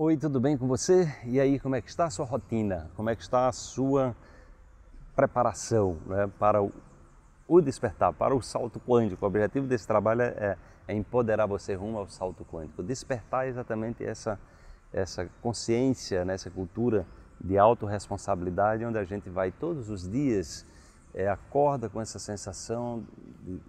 Oi, tudo bem com você? E aí, como é que está a sua rotina? Como é que está a sua preparação né, para o, despertar, para o salto quântico? O objetivo desse trabalho é, é empoderar você rumo ao salto quântico. Despertar é exatamente essa, essa consciência, né, essa cultura de autorresponsabilidade, onde a gente vai todos os dias, é, acorda com essa sensação de,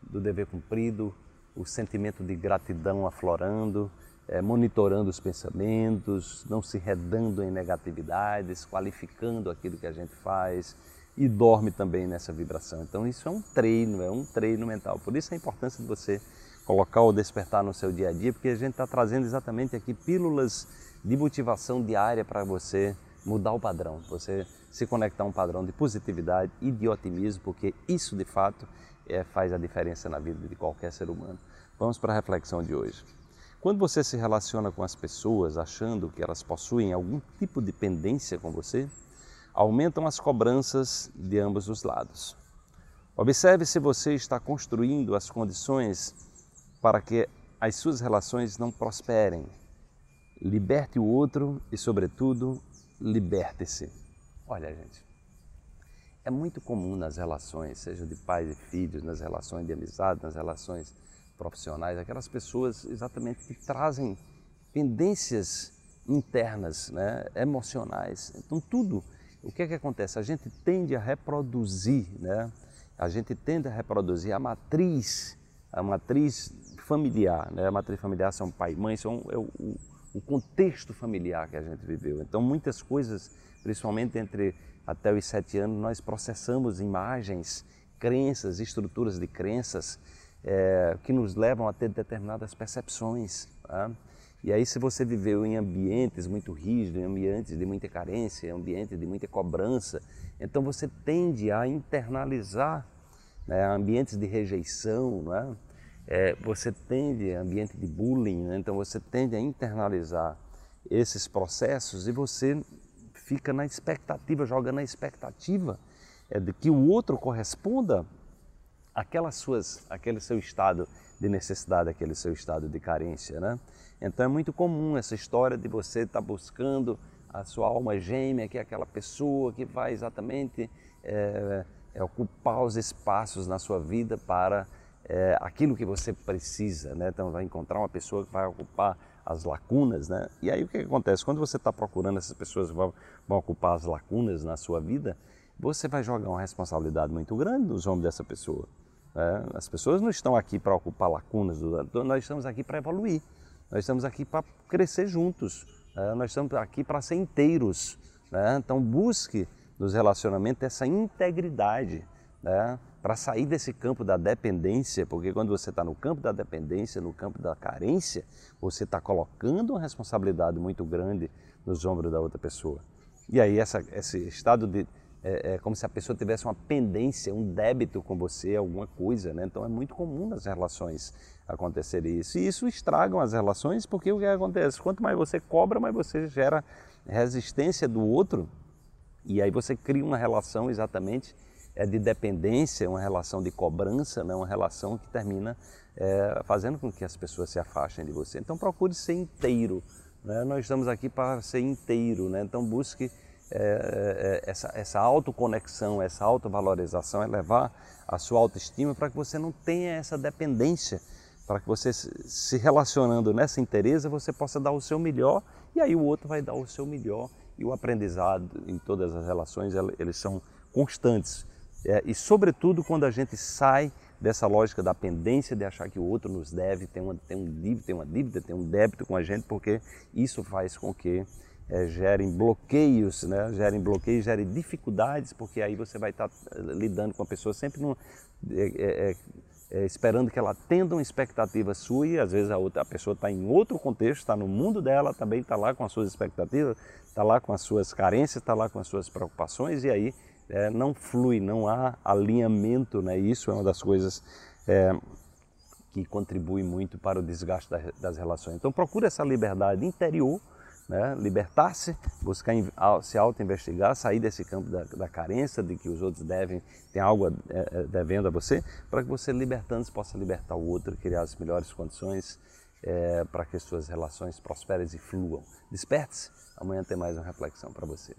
do dever cumprido, o sentimento de gratidão aflorando, é, monitorando os pensamentos, não se redando em negatividades, qualificando aquilo que a gente faz e dorme também nessa vibração. Então isso é um treino, é um treino mental. Por isso a importância de você colocar o despertar no seu dia a dia, porque a gente está trazendo exatamente aqui pílulas de motivação diária para você mudar o padrão, você se conectar a um padrão de positividade e de otimismo, porque isso de fato é, faz a diferença na vida de qualquer ser humano. Vamos para a reflexão de hoje. Quando você se relaciona com as pessoas achando que elas possuem algum tipo de pendência com você, aumentam as cobranças de ambos os lados. Observe se você está construindo as condições para que as suas relações não prosperem. Liberte o outro e, sobretudo, liberte-se. Olha, gente, é muito comum nas relações, seja de pais e filhos, nas relações de amizade, nas relações profissionais, aquelas pessoas exatamente que trazem pendências internas, né, emocionais. Então tudo, o que é que acontece? A gente tende a reproduzir, né? A gente tende a reproduzir a matriz, a matriz familiar, né? A matriz familiar são pai e mãe, são é o, o contexto familiar que a gente viveu. Então muitas coisas, principalmente entre até os sete anos, nós processamos imagens, crenças, estruturas de crenças é, que nos levam a ter determinadas percepções. Tá? E aí, se você viveu em ambientes muito rígidos, em ambientes de muita carência, em ambientes de muita cobrança, então você tende a internalizar né, ambientes de rejeição, né? é, você tende a ambiente de bullying, né? então você tende a internalizar esses processos e você fica na expectativa, joga na expectativa é, de que o outro corresponda aquelas suas, aquele seu estado de necessidade, aquele seu estado de carência, né? Então é muito comum essa história de você estar tá buscando a sua alma gêmea, que é aquela pessoa que vai exatamente é, é, ocupar os espaços na sua vida para é, aquilo que você precisa, né? Então vai encontrar uma pessoa que vai ocupar as lacunas, né? E aí o que, acontece? Quando você está procurando essas pessoas que vão, vão ocupar as lacunas na sua vida, você vai jogar uma responsabilidade muito grande nos ombros dessa pessoa. É, as pessoas não estão aqui para ocupar lacunas, nós estamos aqui para evoluir, nós estamos aqui para crescer juntos, é, nós estamos aqui para ser inteiros. Né? Então busque nos relacionamentos essa integridade né? para sair desse campo da dependência, porque quando você está no campo da dependência, no campo da carência, você está colocando uma responsabilidade muito grande nos ombros da outra pessoa. E aí essa, esse estado de é, é, como se a pessoa tivesse uma pendência, um débito com você, alguma coisa, né? Então é muito comum nas relações acontecer isso. E isso estragam as relações porque o que acontece? Quanto mais você cobra, mais você gera resistência do outro e aí você cria uma relação exatamente é, de dependência, uma relação de cobrança, né? uma relação que termina é, fazendo com que as pessoas se afastem de você. Então procure ser inteiro. Né? Nós estamos aqui para ser inteiro, né? então busque é, é, essa, essa autoconexão, essa autovalorização, é levar a sua autoestima para que você não tenha essa dependência, para que você se relacionando nessa interesa, você possa dar o seu melhor e aí o outro vai dar o seu melhor e o aprendizado em todas as relações, eles são constantes. É, e sobretudo quando a gente sai dessa lógica da pendência de achar que o outro nos deve, tem uma, tem um dívida, tem uma dívida, tem um débito com a gente, porque isso faz com que é, gerem bloqueios, né? gerem bloqueios, gerem dificuldades, porque aí você vai estar eh, lidando com a pessoa sempre num, é, é, esperando que ela atenda uma expectativa sua e às vezes a, outra, a pessoa está em outro contexto, está no mundo dela, também está lá com as suas expectativas, está lá com as suas carências, está lá com as suas preocupações e aí não flui, não há alinhamento, né? isso é uma das coisas que contribui muito para o desgaste das, relações. Então procure essa liberdade interior, né? libertar-se, buscar se auto-investigar, sair desse campo da, da, carência, de que os outros devem, tem algo é, é, devendo a você, para que você libertando-se possa libertar o outro, criar as melhores condições é, para que as suas relações prosperem e fluam. Desperte-se, amanhã tem mais uma reflexão para você.